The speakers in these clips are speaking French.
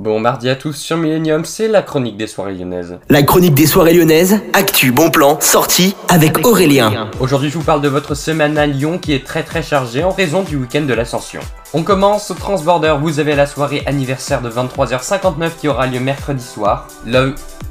Bon mardi à tous sur Millennium, c'est la chronique des soirées lyonnaises. La chronique des soirées lyonnaises, actu, bon plan, sortie avec Aurélien. Aujourd'hui je vous parle de votre semaine à Lyon qui est très très chargée en raison du week-end de l'Ascension. On commence au Transborder, vous avez la soirée anniversaire de 23h59 qui aura lieu mercredi soir.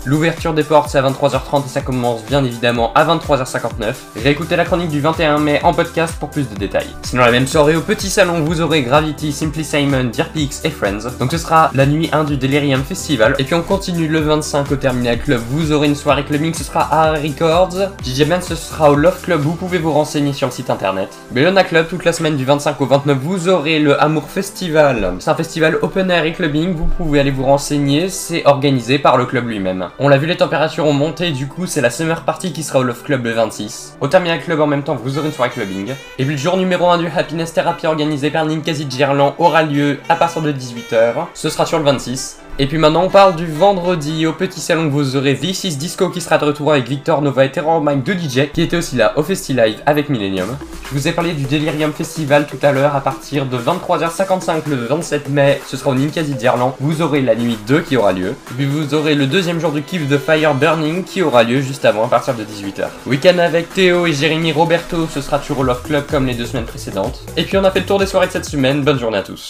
L'ouverture des portes c'est à 23h30 et ça commence bien évidemment à 23h59. Réécoutez la chronique du 21 mai en podcast pour plus de détails. Sinon la même soirée au petit salon vous aurez Gravity, Simply Simon, Dirpix et Friends. Donc ce sera la nuit 1 du Delirium Festival. Et puis on continue le 25 au Terminal Club, vous aurez une soirée clubbing, ce sera à Records. DJ Man ce sera au Love Club, vous pouvez vous renseigner sur le site internet. Bellona Club toute la semaine du 25 au 29 vous aurez le Amour Festival. C'est un festival open air et clubbing, vous pouvez aller vous renseigner, c'est organisé par le club lui-même. On l'a vu, les températures ont monté, du coup c'est la summer party qui sera au Love Club le 26. Au Terminal Club en même temps, vous aurez une soirée clubbing. Et puis le jour numéro 1 du Happiness Therapy organisé par Ninkasi Gerland aura lieu à partir de 18h. Ce sera sur le 26. Et puis maintenant on parle du vendredi au petit salon vous aurez This is Disco qui sera de retour avec Victor Nova et Terror Mind de DJ qui était aussi là au Festi Live avec Millennium. Je vous ai parlé du Delirium Festival tout à l'heure à partir de 23h55 le 27 mai, ce sera au Ninkasi d'Irlande. Vous aurez la nuit 2 qui aura lieu. Puis vous aurez le deuxième jour du kiff de Fire Burning qui aura lieu juste avant à partir de 18h. Week-end avec Théo et Jérémy Roberto, ce sera toujours Love Club comme les deux semaines précédentes. Et puis on a fait le tour des soirées de cette semaine, bonne journée à tous.